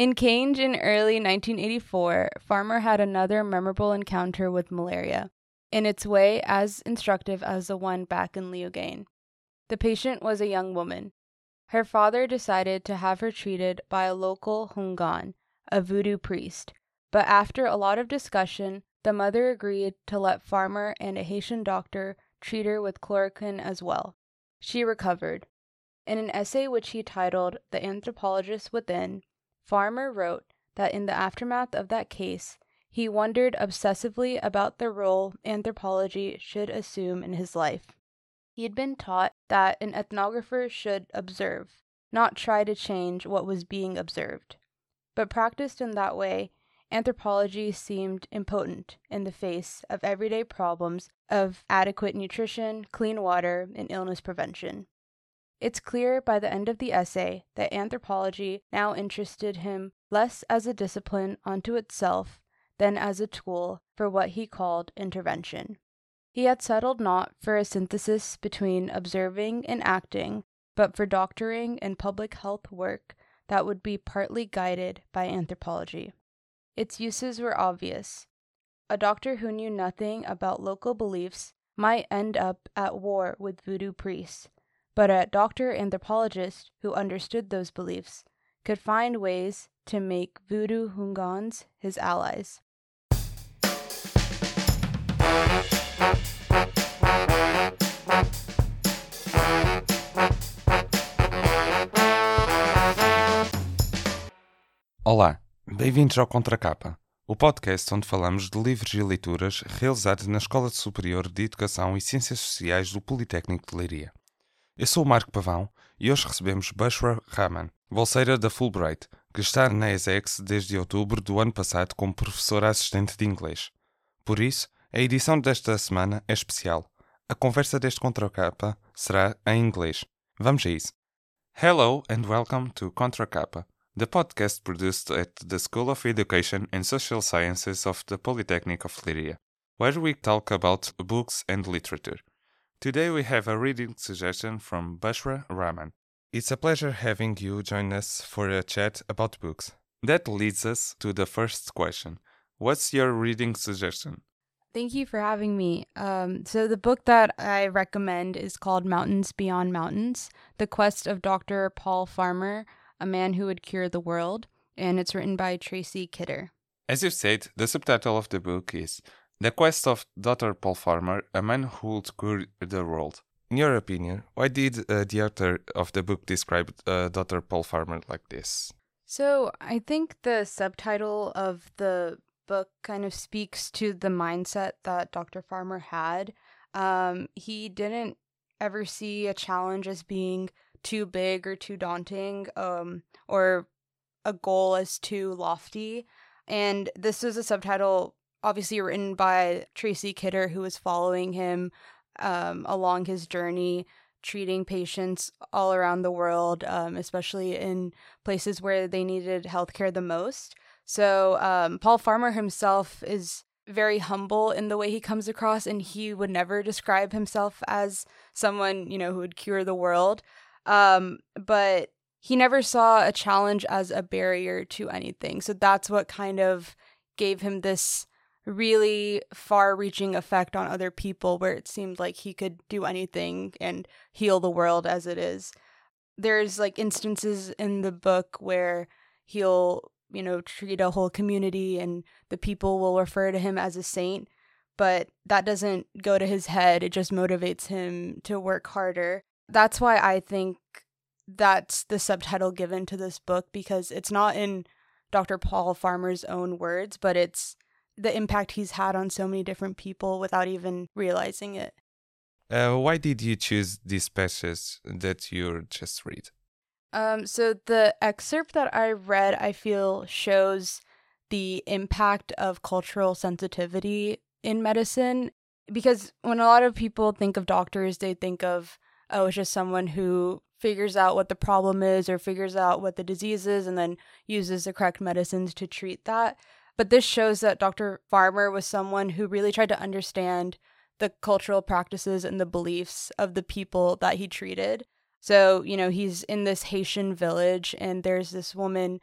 In Cange in early 1984, Farmer had another memorable encounter with malaria, in its way as instructive as the one back in Leogane. The patient was a young woman. Her father decided to have her treated by a local Hungan, a voodoo priest, but after a lot of discussion, the mother agreed to let Farmer and a Haitian doctor treat her with chloroquine as well. She recovered. In an essay which he titled The Anthropologist Within, Farmer wrote that in the aftermath of that case, he wondered obsessively about the role anthropology should assume in his life. He had been taught that an ethnographer should observe, not try to change what was being observed. But practiced in that way, anthropology seemed impotent in the face of everyday problems of adequate nutrition, clean water, and illness prevention. It's clear by the end of the essay that anthropology now interested him less as a discipline unto itself than as a tool for what he called intervention. He had settled not for a synthesis between observing and acting, but for doctoring and public health work that would be partly guided by anthropology. Its uses were obvious. A doctor who knew nothing about local beliefs might end up at war with voodoo priests, but a doctor anthropologist who understood those beliefs could find ways to make voodoo Hungans his allies. Olá, bem-vindos ao Contracapa, o podcast onde falamos de livros e leituras realizados na Escola Superior de Educação e Ciências Sociais do Politécnico de Leiria. Eu sou o Marco Pavão e hoje recebemos Bushra Rahman, bolseira da Fulbright, que está na ESEX desde outubro do ano passado como professora assistente de inglês. Por isso, a edição desta semana é especial. A conversa deste Contracapa será em inglês. Vamos a isso. Hello and welcome to Contracapa. the podcast produced at the School of Education and Social Sciences of the Polytechnic of Leiria, where we talk about books and literature. Today we have a reading suggestion from Bushra Rahman. It's a pleasure having you join us for a chat about books. That leads us to the first question. What's your reading suggestion? Thank you for having me. Um, so, the book that I recommend is called Mountains Beyond Mountains The Quest of Dr. Paul Farmer a Man Who Would Cure the World, and it's written by Tracy Kidder. As you said, the subtitle of the book is The Quest of Dr. Paul Farmer, A Man Who Would Cure the World. In your opinion, why did uh, the author of the book describe uh, Dr. Paul Farmer like this? So, I think the subtitle of the book kind of speaks to the mindset that Dr. Farmer had. Um, he didn't ever see a challenge as being too big or too daunting um, or a goal as too lofty. And this is a subtitle obviously written by Tracy Kidder, who was following him um, along his journey, treating patients all around the world, um, especially in places where they needed healthcare the most. So, um, Paul Farmer himself is very humble in the way he comes across, and he would never describe himself as someone, you know, who would cure the world. Um, but he never saw a challenge as a barrier to anything. So that's what kind of gave him this really far reaching effect on other people where it seemed like he could do anything and heal the world as it is. There's like instances in the book where he'll, you know, treat a whole community and the people will refer to him as a saint, but that doesn't go to his head. It just motivates him to work harder that's why I think that's the subtitle given to this book because it's not in Dr. Paul Farmer's own words, but it's the impact he's had on so many different people without even realizing it. Uh, why did you choose these passages that you just read? Um, so the excerpt that I read, I feel shows the impact of cultural sensitivity in medicine because when a lot of people think of doctors, they think of oh, it's just someone who figures out what the problem is or figures out what the disease is and then uses the correct medicines to treat that. But this shows that Dr. Farmer was someone who really tried to understand the cultural practices and the beliefs of the people that he treated. So, you know, he's in this Haitian village and there's this woman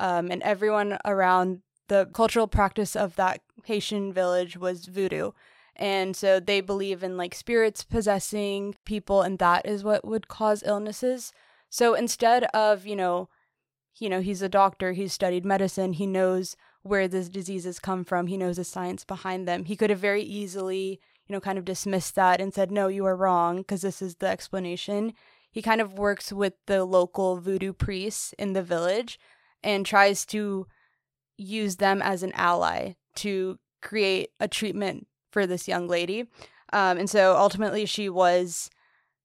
um, and everyone around the cultural practice of that Haitian village was voodoo. And so they believe in like spirits possessing people, and that is what would cause illnesses. So instead of, you know, you know, he's a doctor, he's studied medicine, he knows where these diseases come from, he knows the science behind them. He could have very easily, you know, kind of dismissed that and said, no, you are wrong, because this is the explanation. He kind of works with the local voodoo priests in the village and tries to use them as an ally to create a treatment for this young lady. Um, and so ultimately, she was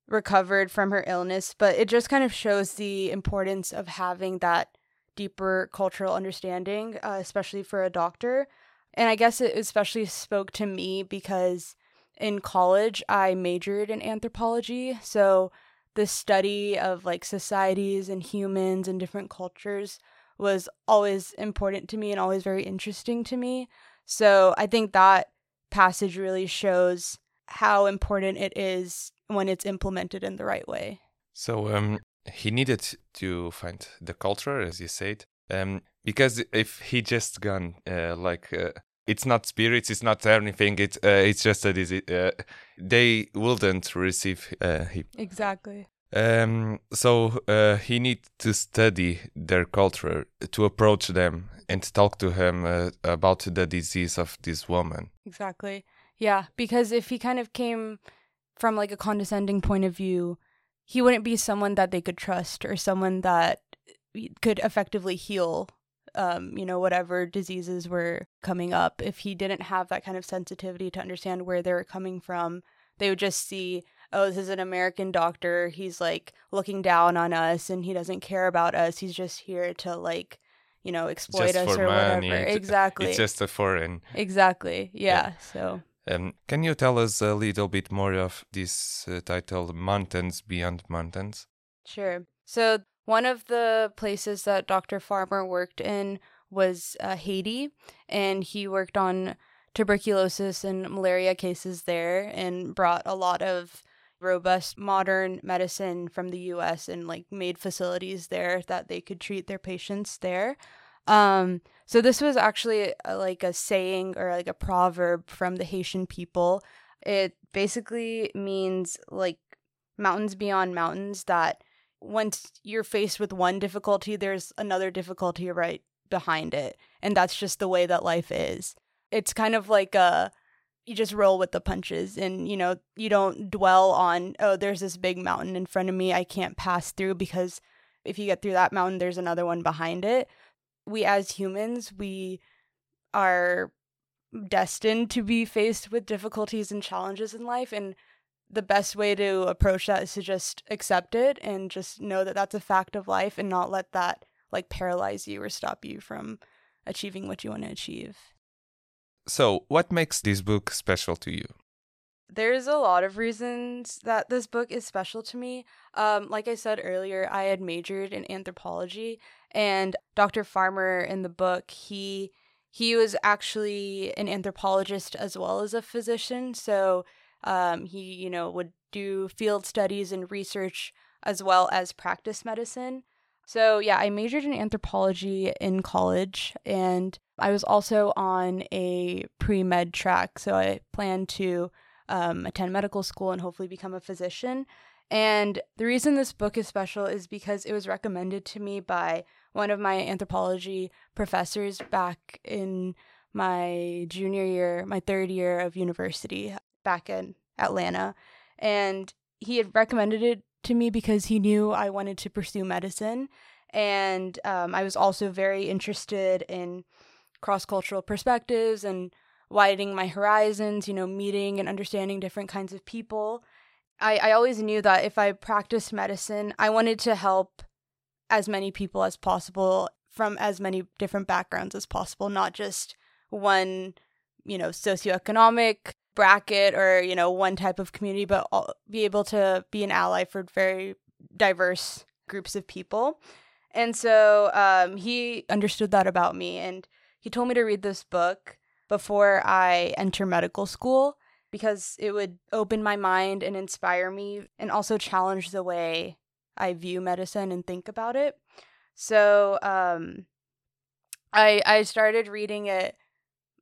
recovered from her illness, but it just kind of shows the importance of having that deeper cultural understanding, uh, especially for a doctor. And I guess it especially spoke to me because in college I majored in anthropology. So the study of like societies and humans and different cultures was always important to me and always very interesting to me. So I think that passage really shows how important it is when it's implemented in the right way. So um, he needed to find the culture, as you said, um, because if he just gone uh, like uh, it's not spirits, it's not anything, it's uh, it's just a disease, uh, they wouldn't receive uh, him. Exactly. Um, so uh, he need to study their culture to approach them and talk to him uh, about the disease of this woman. Exactly. Yeah, because if he kind of came from like a condescending point of view, he wouldn't be someone that they could trust or someone that could effectively heal um, you know, whatever diseases were coming up. If he didn't have that kind of sensitivity to understand where they were coming from, they would just see oh, this is an American doctor. He's like looking down on us and he doesn't care about us. He's just here to like, you know, exploit just us or money. whatever. Exactly. It's just a foreign. Exactly. Yeah. yeah. So. Um, can you tell us a little bit more of this uh, title, Mountains Beyond Mountains? Sure. So, one of the places that Dr. Farmer worked in was uh, Haiti, and he worked on tuberculosis and malaria cases there and brought a lot of robust modern medicine from the US and like made facilities there that they could treat their patients there. Um, so this was actually a, uh, like a saying or like a proverb from the Haitian people. It basically means like mountains beyond mountains that once you're faced with one difficulty, there's another difficulty right behind it. And that's just the way that life is. It's kind of like a you just roll with the punches and you know you don't dwell on oh there's this big mountain in front of me i can't pass through because if you get through that mountain there's another one behind it we as humans we are destined to be faced with difficulties and challenges in life and the best way to approach that is to just accept it and just know that that's a fact of life and not let that like paralyze you or stop you from achieving what you want to achieve so, what makes this book special to you? There's a lot of reasons that this book is special to me. Um, like I said earlier, I had majored in anthropology, and Dr. Farmer in the book, he he was actually an anthropologist as well as a physician. So um, he, you know, would do field studies and research as well as practice medicine. So, yeah, I majored in anthropology in college and I was also on a pre med track. So, I planned to um, attend medical school and hopefully become a physician. And the reason this book is special is because it was recommended to me by one of my anthropology professors back in my junior year, my third year of university back in Atlanta. And he had recommended it to me because he knew I wanted to pursue medicine. And um, I was also very interested in cross cultural perspectives and widening my horizons, you know, meeting and understanding different kinds of people. I, I always knew that if I practiced medicine, I wanted to help as many people as possible from as many different backgrounds as possible, not just one, you know, socioeconomic bracket or you know one type of community but be able to be an ally for very diverse groups of people and so um, he understood that about me and he told me to read this book before i enter medical school because it would open my mind and inspire me and also challenge the way i view medicine and think about it. So um, I I started reading it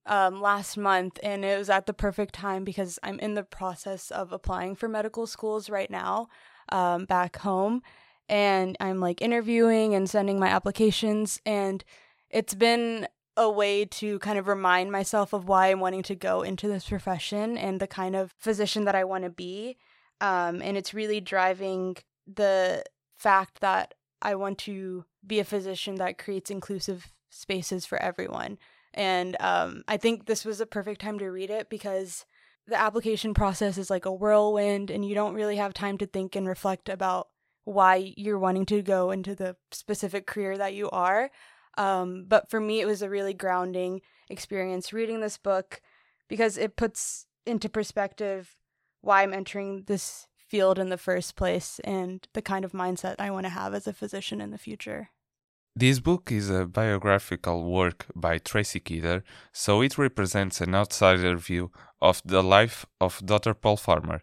um, last month, and it was at the perfect time because I'm in the process of applying for medical schools right now um, back home, and I'm like interviewing and sending my applications, and it's been a way to kind of remind myself of why I'm wanting to go into this profession and the kind of physician that I want to be. Um, and it's really driving the fact that I want to be a physician that creates inclusive spaces for everyone. And um, I think this was a perfect time to read it because the application process is like a whirlwind and you don't really have time to think and reflect about why you're wanting to go into the specific career that you are. Um, but for me, it was a really grounding experience reading this book because it puts into perspective why I'm entering this field in the first place and the kind of mindset I want to have as a physician in the future. This book is a biographical work by Tracy Kidder, so it represents an outsider view of the life of Dr. Paul Farmer.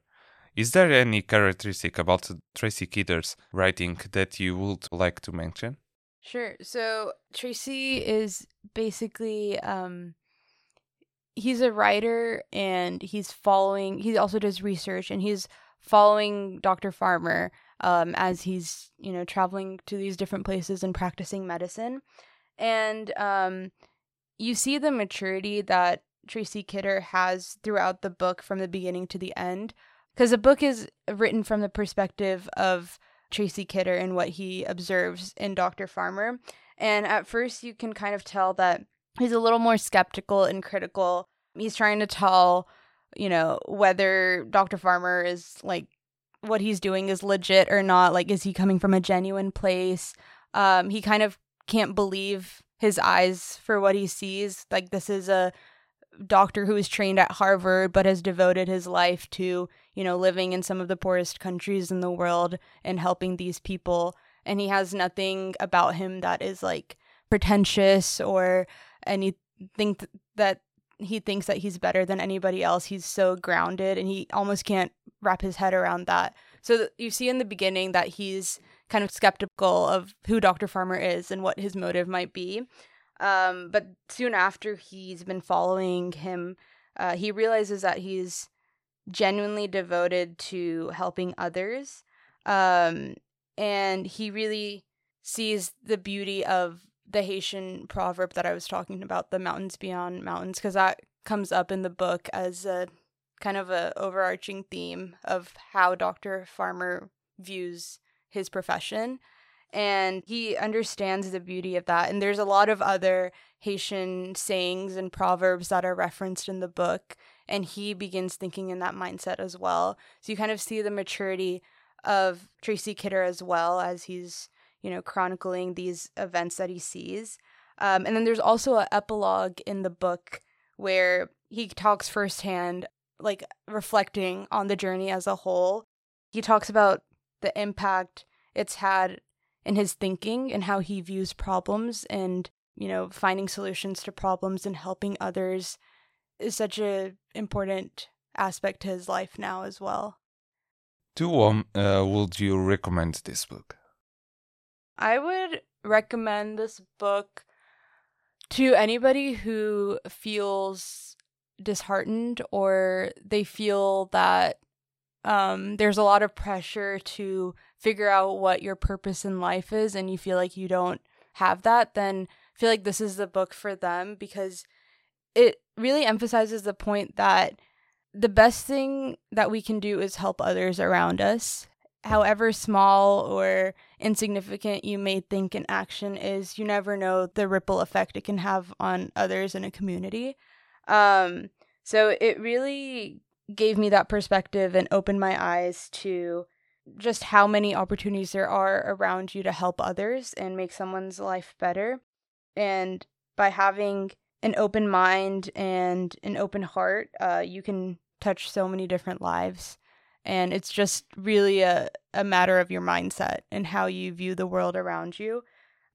Is there any characteristic about Tracy Kidder's writing that you would like to mention? Sure. So Tracy is basically um he's a writer and he's following he also does research and he's following Dr. Farmer um as he's, you know, traveling to these different places and practicing medicine. And um you see the maturity that Tracy Kidder has throughout the book from the beginning to the end because the book is written from the perspective of Tracy Kidder and what he observes in Dr. Farmer. And at first, you can kind of tell that he's a little more skeptical and critical. He's trying to tell, you know, whether Dr. Farmer is like what he's doing is legit or not. Like, is he coming from a genuine place? Um, he kind of can't believe his eyes for what he sees. Like, this is a doctor who was trained at Harvard but has devoted his life to, you know, living in some of the poorest countries in the world and helping these people. And he has nothing about him that is like pretentious or anything th- that he thinks that he's better than anybody else. He's so grounded and he almost can't wrap his head around that. So th- you see in the beginning that he's kind of skeptical of who Dr. Farmer is and what his motive might be. Um, but soon after he's been following him, uh, he realizes that he's genuinely devoted to helping others. Um, and he really sees the beauty of the Haitian proverb that I was talking about, the mountains beyond mountains, because that comes up in the book as a kind of a overarching theme of how Dr. Farmer views his profession and he understands the beauty of that. And there's a lot of other Haitian sayings and proverbs that are referenced in the book, and he begins thinking in that mindset as well. So you kind of see the maturity of Tracy Kidder as well as he's, you know, chronicling these events that he sees. Um, and then there's also an epilogue in the book where he talks firsthand, like reflecting on the journey as a whole. He talks about the impact it's had in his thinking and how he views problems and you know finding solutions to problems and helping others is such a important aspect to his life now as well. To whom uh, would you recommend this book? I would recommend this book to anybody who feels disheartened or they feel that um, there's a lot of pressure to figure out what your purpose in life is and you feel like you don't have that, then I feel like this is the book for them because it really emphasizes the point that the best thing that we can do is help others around us. However small or insignificant you may think an action is, you never know the ripple effect it can have on others in a community. Um, so it really gave me that perspective and opened my eyes to just how many opportunities there are around you to help others and make someone's life better. And by having an open mind and an open heart, uh, you can touch so many different lives. And it's just really a, a matter of your mindset and how you view the world around you.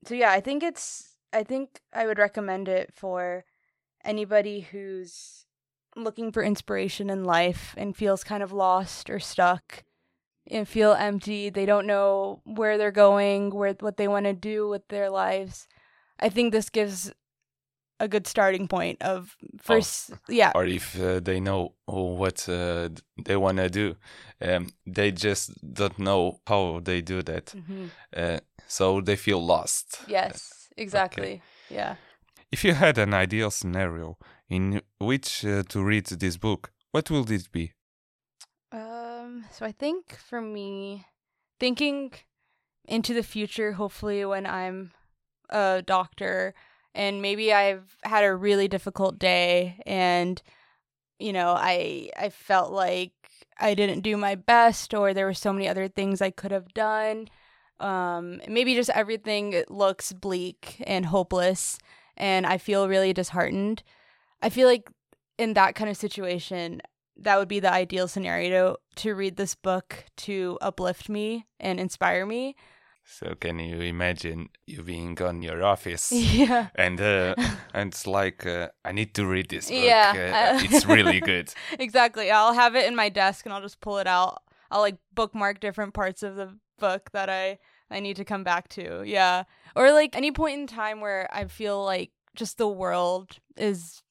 So, yeah, I think it's, I think I would recommend it for anybody who's looking for inspiration in life and feels kind of lost or stuck and feel empty. They don't know where they're going, where what they want to do with their lives. I think this gives a good starting point of first yeah. Or if uh, they know what uh, they want to do um, they just don't know how they do that. Mhm. uh, so they feel lost. Yes exactly. Yeah. If you had an ideal scenario in which uh, to read this book what will it be? Um, so I think for me, thinking into the future, hopefully when I'm a doctor and maybe I've had a really difficult day and you know, I I felt like I didn't do my best or there were so many other things I could have done. Um, maybe just everything looks bleak and hopeless and I feel really disheartened. I feel like in that kind of situation, that would be the ideal scenario to read this book to uplift me and inspire me. So can you imagine you being on your office Yeah. and uh, and it's like uh, I need to read this book. Yeah, Uh, it's really good. exactly. I'll have it in my desk and I'll just pull it out. I'll like bookmark different parts of the book that I I need to come back to. Yeah. Or like any point in time where I feel like just the world is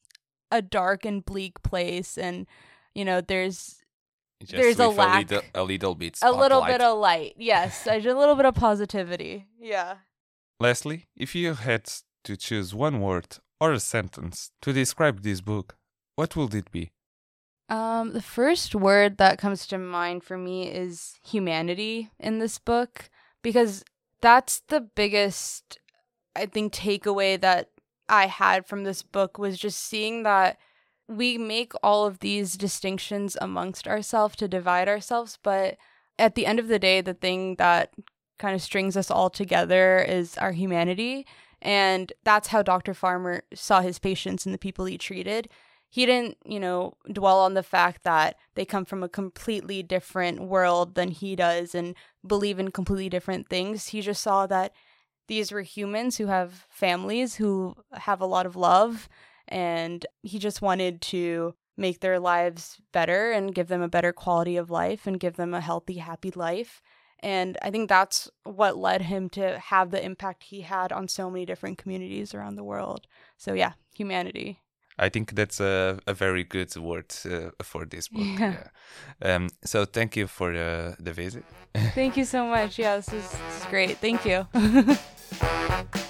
a dark and bleak place and you know there's Just There's a lack- little, a little bit a little bit of light. Yes, a little bit of positivity. Yeah. Leslie, if you had to choose one word or a sentence to describe this book, what would it be? Um, the first word that comes to mind for me is humanity in this book because that's the biggest, I think, takeaway that I had from this book was just seeing that we make all of these distinctions amongst ourselves to divide ourselves, but at the end of the day, the thing that kind of strings us all together is our humanity. And that's how Dr. Farmer saw his patients and the people he treated he didn't, you know, dwell on the fact that they come from a completely different world than he does and believe in completely different things. He just saw that these were humans who have families who have a lot of love and he just wanted to make their lives better and give them a better quality of life and give them a healthy happy life and i think that's what led him to have the impact he had on so many different communities around the world so yeah humanity I think that's a, a very good word uh, for this book. Yeah. yeah. Um, so thank you for uh, the visit. Thank you so much. Yeah, this is, this is great. Thank you.